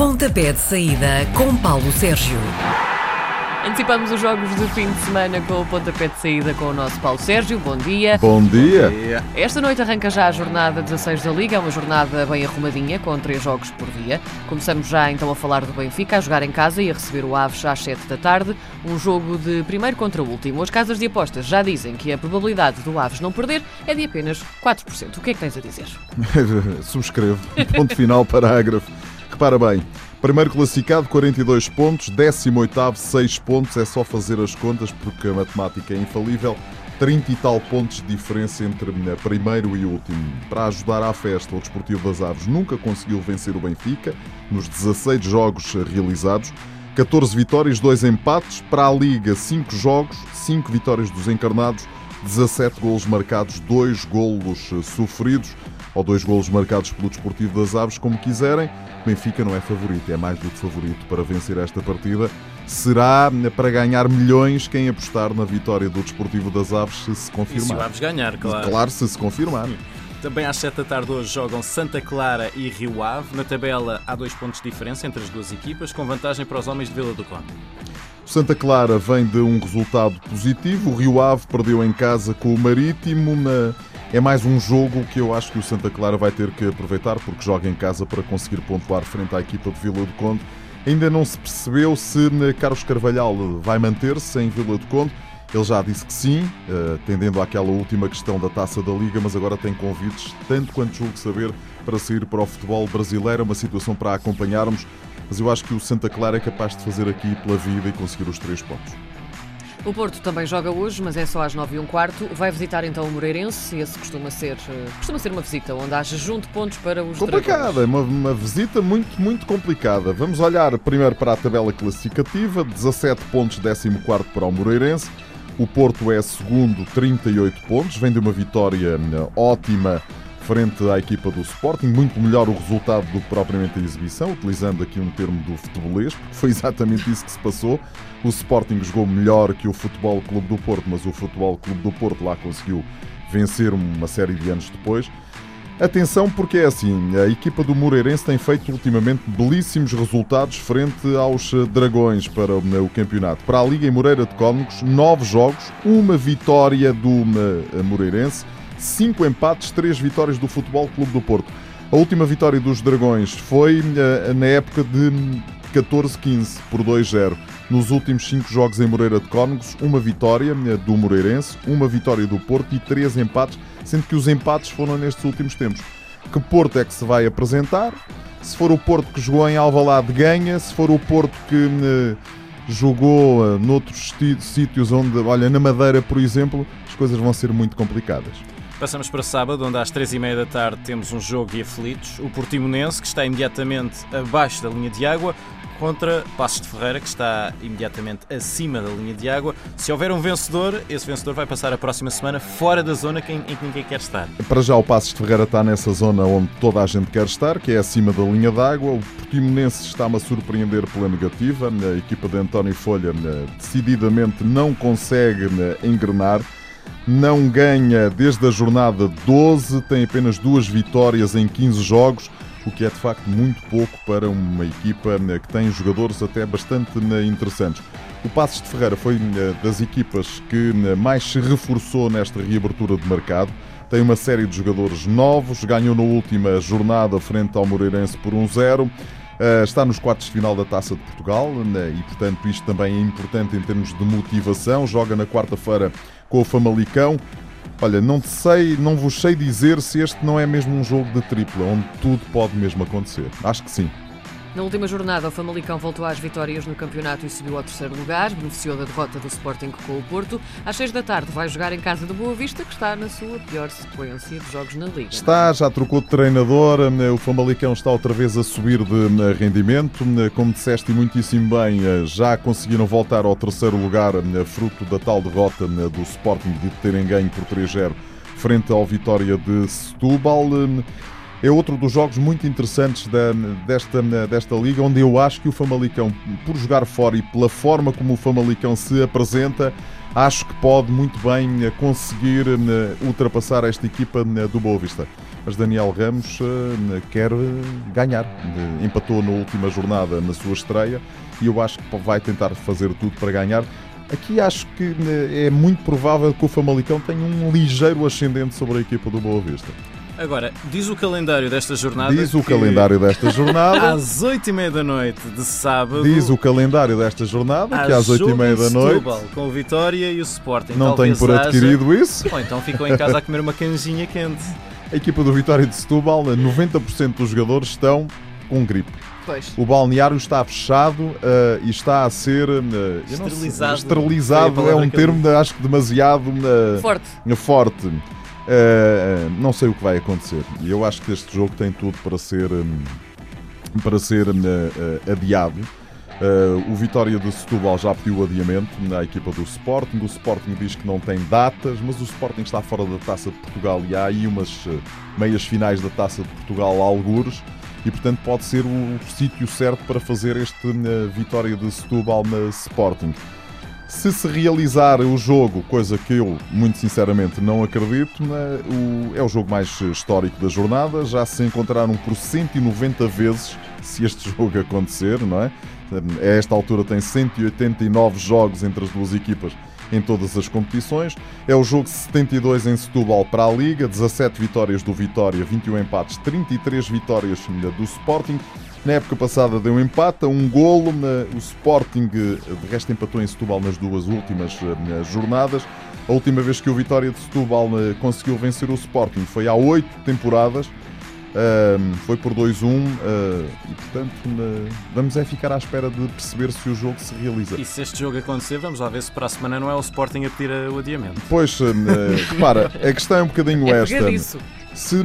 Pontapé de saída com Paulo Sérgio. Antecipamos os jogos do fim de semana com o pontapé de saída com o nosso Paulo Sérgio. Bom dia. Bom dia. Esta noite arranca já a jornada 16 da Liga, é uma jornada bem arrumadinha, com três jogos por dia. Começamos já então a falar do Benfica, a jogar em casa e a receber o Aves às 7 da tarde. Um jogo de primeiro contra o último. As casas de apostas já dizem que a probabilidade do Aves não perder é de apenas 4%. O que é que tens a dizer? Subscrevo. Ponto final, parágrafo. Repara bem, primeiro classificado, 42 pontos, 18, 6 pontos, é só fazer as contas porque a matemática é infalível. 30 e tal pontos de diferença entre primeiro e último. Para ajudar à festa, o Desportivo das Aves nunca conseguiu vencer o Benfica nos 16 jogos realizados. 14 vitórias, 2 empates. Para a Liga, 5 jogos, 5 vitórias dos encarnados, 17 golos marcados, 2 golos sofridos ou dois golos marcados pelo Desportivo das Aves, como quiserem. Benfica não é favorito, é mais do que favorito para vencer esta partida. Será para ganhar milhões quem apostar na vitória do Desportivo das Aves se se confirmar. E se o Aves ganhar, claro. Claro, se se confirmar. Também às 7 da tarde hoje jogam Santa Clara e Rio Ave. Na tabela há dois pontos de diferença entre as duas equipas, com vantagem para os homens de Vila do Conde. Santa Clara vem de um resultado positivo. O Rio Ave perdeu em casa com o Marítimo. Na é mais um jogo que eu acho que o Santa Clara vai ter que aproveitar porque joga em casa para conseguir pontuar frente à equipa de Vila do Conde. Ainda não se percebeu se eh, Carlos Carvalhal vai manter-se em Vila do Conde. Ele já disse que sim, atendendo àquela última questão da taça da Liga, mas agora tem convites, tanto quanto julgo saber, para sair para o futebol brasileiro. É uma situação para acompanharmos, mas eu acho que o Santa Clara é capaz de fazer aqui pela vida e conseguir os três pontos. O Porto também joga hoje, mas é só às 9 e um quarto. Vai visitar então o Moreirense. Esse costuma ser, eh, costuma ser uma visita onde há junto pontos para os Complicada, uma, uma visita muito, muito complicada. Vamos olhar primeiro para a tabela classificativa. 17 pontos, 14 para o Moreirense. O Porto é segundo, 38 pontos. Vem de uma vitória eh, ótima frente à equipa do Sporting, muito melhor o resultado do que propriamente a exibição, utilizando aqui um termo do futebolês, porque foi exatamente isso que se passou. O Sporting jogou melhor que o Futebol Clube do Porto, mas o Futebol Clube do Porto lá conseguiu vencer uma série de anos depois. Atenção, porque é assim: a equipa do Moreirense tem feito ultimamente belíssimos resultados frente aos Dragões para o campeonato. Para a Liga em Moreira de Cónicos, nove jogos, uma vitória do Moreirense 5 empates, 3 vitórias do Futebol Clube do Porto. A última vitória dos Dragões foi uh, na época de 14-15 por 2-0. Nos últimos 5 jogos em Moreira de Cónegos, uma vitória uh, do Moreirense, uma vitória do Porto e 3 empates, sendo que os empates foram nestes últimos tempos. Que Porto é que se vai apresentar? Se for o Porto que jogou em Alvalade, ganha. Se for o Porto que uh, jogou noutros sítios onde, olha, na Madeira, por exemplo, as coisas vão ser muito complicadas. Passamos para sábado, onde às três e meia da tarde temos um jogo de aflitos. O Portimonense, que está imediatamente abaixo da linha de água, contra Passos de Ferreira, que está imediatamente acima da linha de água. Se houver um vencedor, esse vencedor vai passar a próxima semana fora da zona em que ninguém quer estar. Para já o Passos de Ferreira está nessa zona onde toda a gente quer estar, que é acima da linha de água. O Portimonense está-me a surpreender pela negativa. A equipa de António Folha eh, decididamente não consegue eh, engrenar não ganha desde a jornada 12, tem apenas duas vitórias em 15 jogos, o que é de facto muito pouco para uma equipa né, que tem jogadores até bastante né, interessantes. O Passos de Ferreira foi né, das equipas que mais se reforçou nesta reabertura de mercado. Tem uma série de jogadores novos, ganhou na última jornada frente ao Moreirense por 1-0. Uh, está nos quartos de final da Taça de Portugal e, portanto, isto também é importante em termos de motivação. Joga na quarta-feira com o Famalicão. Olha, não sei, não vos sei dizer se este não é mesmo um jogo de tripla, onde tudo pode mesmo acontecer. Acho que sim. Na última jornada, o Famalicão voltou às vitórias no campeonato e subiu ao terceiro lugar, beneficiou da derrota do Sporting com o Porto. Às seis da tarde vai jogar em casa do Boa Vista, que está na sua pior sequência de jogos na Liga. Está, já trocou de treinador, o Famalicão está outra vez a subir de rendimento. Como disseste muitíssimo bem, já conseguiram voltar ao terceiro lugar, fruto da tal derrota do Sporting de terem ganho por 3-0 frente ao Vitória de Setúbal é outro dos jogos muito interessantes da, desta, desta liga, onde eu acho que o Famalicão, por jogar fora e pela forma como o Famalicão se apresenta, acho que pode muito bem conseguir ultrapassar esta equipa do Boa Vista. mas Daniel Ramos quer ganhar. Empatou na última jornada na sua estreia e eu acho que vai tentar fazer tudo para ganhar. Aqui acho que é muito provável que o Famalicão tenha um ligeiro ascendente sobre a equipa do Boa Vista. Agora, diz o calendário desta jornada. Diz o calendário desta jornada. às 8h30 da noite de sábado. Diz o calendário desta jornada, que às 8h30 da noite. Setúbal, com o Vitória e o Sporting. Não tenho por adquirido haja... isso. Ou então ficam em casa a comer uma canjinha quente. A equipa do Vitória de Setúbal, 90% dos jogadores estão com gripe. Pois. O balneário está fechado uh, e está a ser uh, esterilizado. Sei, esterilizado é um termo, acho que demasiado uh, forte. forte. Uh, não sei o que vai acontecer. E eu acho que este jogo tem tudo para ser, um, para ser uh, uh, adiado. o Vitória de Setúbal já pediu adiamento na equipa do Sporting. O Sporting diz que não tem datas, mas o Sporting está fora da Taça de Portugal e há aí umas meias finais da Taça de Portugal, algures. E portanto pode ser o, o sítio certo para fazer este Vitória de Setúbal na Sporting. Se se realizar o jogo, coisa que eu, muito sinceramente, não acredito, né, é o jogo mais histórico da jornada. Já se encontraram por 190 vezes se este jogo acontecer, não é? A esta altura tem 189 jogos entre as duas equipas em todas as competições. É o jogo 72 em Setúbal para a Liga, 17 vitórias do Vitória, 21 empates, 33 vitórias do Sporting. Na época passada deu um empate, um golo. O Sporting, de resto, empatou em Setúbal nas duas últimas eh, jornadas. A última vez que o Vitória de Setúbal eh, conseguiu vencer o Sporting foi há oito temporadas. foi por 2-1 eh, e, portanto, vamos é ficar à espera de perceber se o jogo se realiza. E se este jogo acontecer, vamos lá ver se para a semana não é o Sporting a pedir o adiamento. Pois, repara, a questão é um bocadinho é esta. Se,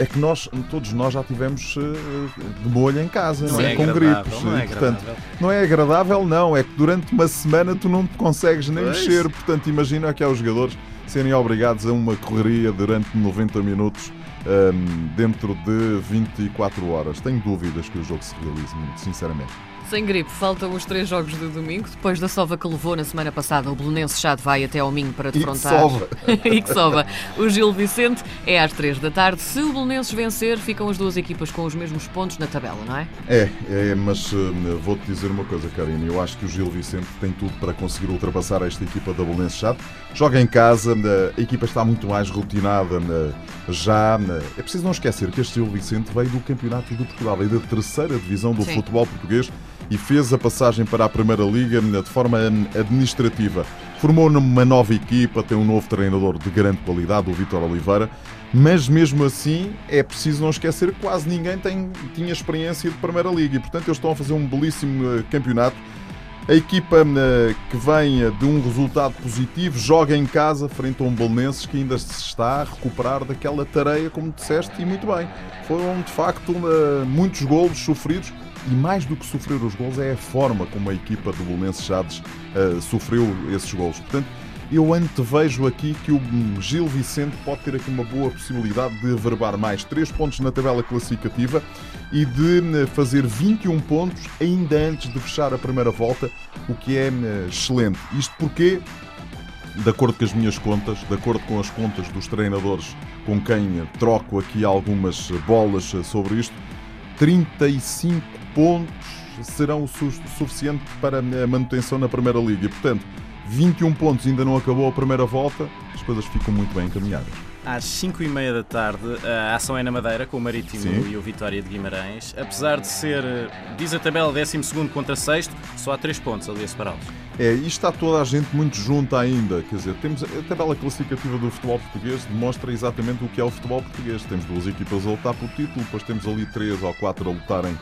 é que nós, todos nós já tivemos eh, de molho em casa, não, não é? com gripes. Não é, portanto, não é agradável, não. É que durante uma semana tu não te consegues nem pois. mexer. Portanto, imagina que há os jogadores serem obrigados a uma correria durante 90 minutos um, ehm, dentro de 24 horas. Tenho dúvidas que o jogo se realize, muito sinceramente. Sem gripe, faltam os três jogos de domingo. Depois da sova que levou na semana passada, o Belenense já vai até ao Minho para defrontar. E que sova! e que sova. O Gil Vicente é às três da tarde. Se o Belenenses vencer, ficam as duas equipas com os mesmos pontos na tabela, não é? É, é mas uh, vou-te dizer uma coisa, Karine. Eu acho que o Gil Vicente tem tudo para conseguir ultrapassar esta equipa da Belenenses Chade. Joga em casa, a equipa está muito mais rotinada já. é preciso não esquecer que este Gil Vicente veio do Campeonato de Portugal, veio da terceira divisão do Sim. futebol português e fez a passagem para a Primeira Liga de forma administrativa. Formou uma nova equipa, tem um novo treinador de grande qualidade, o Vitor Oliveira, mas mesmo assim é preciso não esquecer que quase ninguém tem, tinha experiência de Primeira Liga e, portanto, eles estão a fazer um belíssimo eh, campeonato. A equipa eh, que vem de um resultado positivo joga em casa frente a um Belenenses que ainda se está a recuperar daquela tareia, como disseste, e muito bem. Foram de facto eh, muitos golos sofridos e mais do que sofrer os gols é a forma como a equipa do Bolonense Chades uh, sofreu esses gols. Portanto, eu antevejo aqui que o Gil Vicente pode ter aqui uma boa possibilidade de averbar mais 3 pontos na tabela classificativa e de eh, fazer 21 pontos ainda antes de fechar a primeira volta, o que é eh, excelente. Isto porque, de acordo com as minhas contas, de acordo com as contas dos treinadores com quem troco aqui algumas bolas sobre isto, 35 pontos serão o suficiente para a manutenção na Primeira Liga. E, portanto, 21 pontos ainda não acabou a primeira volta, as coisas ficam muito bem encaminhadas. Às 5 e meia da tarde, a ação é na Madeira, com o Marítimo Sim. e o Vitória de Guimarães. Apesar de ser, diz a tabela, 12 contra 6, só há 3 pontos ali a separá-los. É, e está toda a gente muito junta ainda. Quer dizer, temos a tabela classificativa do futebol português demonstra exatamente o que é o futebol português. Temos duas equipas a lutar pelo título, depois temos ali três ou quatro a lutarem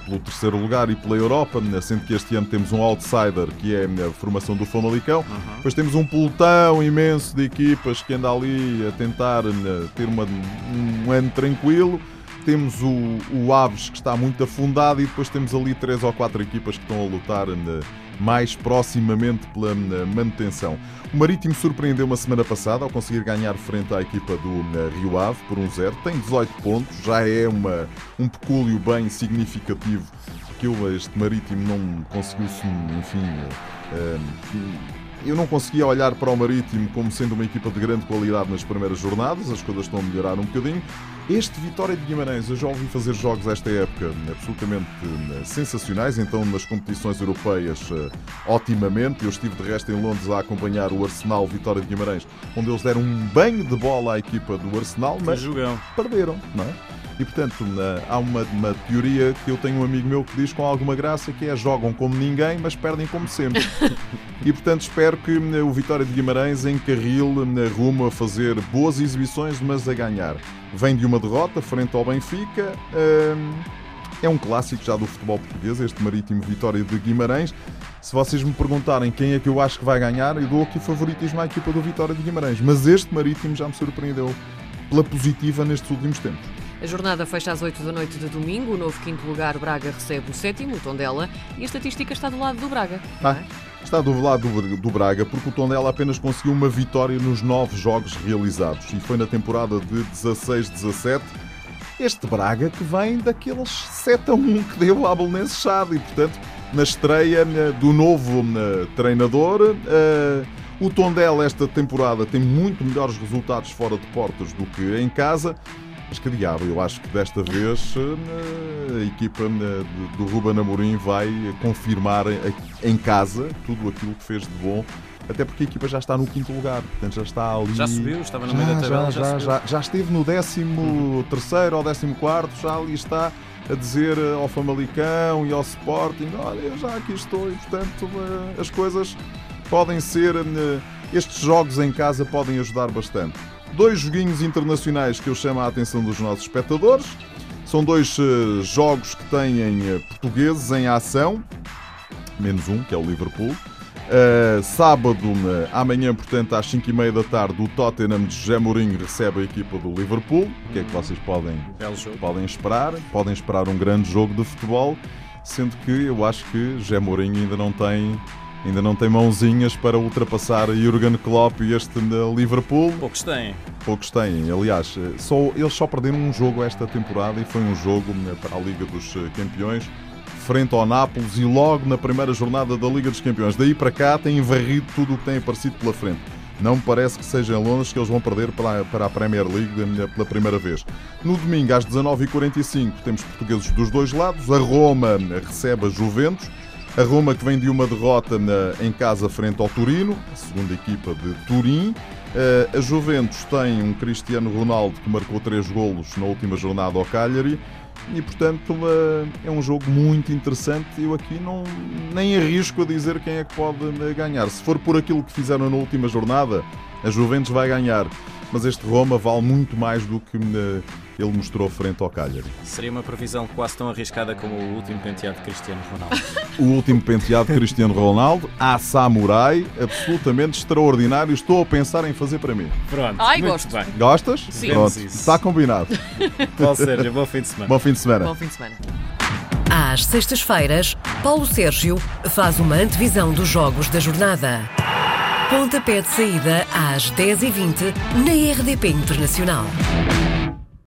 pelo terceiro lugar e pela Europa, sendo que este ano temos um outsider que é a formação do Famalicão. Uhum. Depois temos um pelotão imenso de equipas que anda ali a tentar eh, ter uma, um ano tranquilo. Temos o, o Aves que está muito afundado e depois temos ali três ou quatro equipas que estão a lutar eh, mais proximamente pela eh, manutenção. O Marítimo surpreendeu uma semana passada ao conseguir ganhar frente à equipa do eh, Rio Ave por 1-0. Um Tem 18 pontos, já é uma, um pecúlio bem significativo porque este Marítimo não conseguiu-se, enfim, uh, eu não conseguia olhar para o Marítimo como sendo uma equipa de grande qualidade nas primeiras jornadas, as coisas estão a melhorar um bocadinho. Este Vitória de Guimarães, eu já ouvi fazer jogos esta época absolutamente eh, sensacionais, então nas competições europeias, eh, otimamente. Eu estive de resto em Londres a acompanhar o Arsenal Vitória de Guimarães, onde eles deram um banho de bola à equipa do Arsenal, mas perderam, não é? E portanto, há uma, uma, teoria que eu tenho um amigo meu que diz com alguma graça que é jogam como ninguém, mas perdem como sempre. e portanto espero que o Vitória de Guimarães encarrile rumo a fazer boas exibições, mas a ganhar. Vem de uma derrota frente ao Benfica. Hum, é um clássico já do futebol português, este Marítimo Vitória de Guimarães. Se vocês me perguntarem quem é que eu acho que vai ganhar, eu dou aqui favoritismo à equipa do Vitória de Guimarães. Mas este Marítimo já me surpreendeu pela positiva nestes últimos tempos. A jornada fecha às 8 da noite de domingo. O novo quinto lugar, Braga, recebe o sétimo, o Tondela, e a estatística está do lado do Braga. Ah, é? Está do lado do, Braga porque o Tondela apenas conseguiu uma vitória nos nove jogos realizados e foi na temporada de 16-17. Este Braga que vem daqueles 7 a 1 que deu à Belenenses Chade e, portanto, na estreia eh, do novo eh, treinador. Uh, o Tondela esta temporada tem muito melhores resultados fora de portas do que em casa. Mas que diabo, eu acho que desta vez eh, a equipa eh, do Ruben Amorim vai confirmar em casa tudo aquilo que fez de bom até porque a equipa já está no quinto lugar, portanto já está ali. Já subiu, estava no já, meio da tabela. Já, já, já, já, esteve no décimo uhum. terceiro ou décimo quarto, já ali está a dizer eh, ao Famalicão e ao Sporting: Olha, eu já aqui estou e portanto as coisas podem ser. Estes jogos em casa podem ajudar bastante. Dois joguinhos internacionais que eu chamo a atenção dos nossos espectadores. São dois uh, jogos que têm uh, portugueses em ação, menos um, que é o Liverpool. Uh, sábado, amanhã, portanto, às 5h30 da tarde, o Tottenham de José Mourinho recebe a equipa do Liverpool. O que é que vocês podem, podem esperar? Podem esperar um grande jogo de futebol, sendo que eu acho que José Mourinho ainda não tem ainda não tem mãozinhas para ultrapassar Jurgen Klopp e este Liverpool. Poucos têm. Poucos têm. Aliás, só, eles só perderam um jogo esta temporada e foi um jogo né, para a Liga dos eh, Campeões frente ao Nápoles e logo na primeira jornada da Liga dos Campeões. Daí para cá têm varrido tudo o que tem aparecido pela frente. Não me parece que seja em Londres que eles vão perder para a Premier League pela primeira vez. No domingo, às 19h45, temos portugueses dos dois lados. A Roma recebe a Juventus. A Roma que vem de uma derrota na, em casa frente ao Turino, a segunda equipa de Turim. Uh, a Juventus tem um Cristiano Ronaldo que marcou três golos na última jornada ao Cagliari e, portanto, uh, é um jogo muito interessante. Eu aqui não nem arrisco a dizer quem é que pode eh, ganhar. Se for por aquilo que fizeram na última jornada, a Juventus vai ganhar mas este Roma vale muito mais do que eh, ele mostrou frente ao Cagliari. Seria uma previsão quase tão arriscada como o último penteado de Cristiano Ronaldo. o último penteado de Cristiano Ronaldo, a samurai, absolutamente extraordinário. Estou a pensar em fazer para mim. Pronto. Ai, gosto. Bem. Gostas? Sim. Pronto. Está combinado. Bom, Sérgio, bom fim de semana. Bom fim de semana. Bom fim de semana. Às sextas-feiras, Paulo Sérgio faz uma antevisão dos jogos da jornada. Pontapé de saída às 10h20 na RDP Internacional.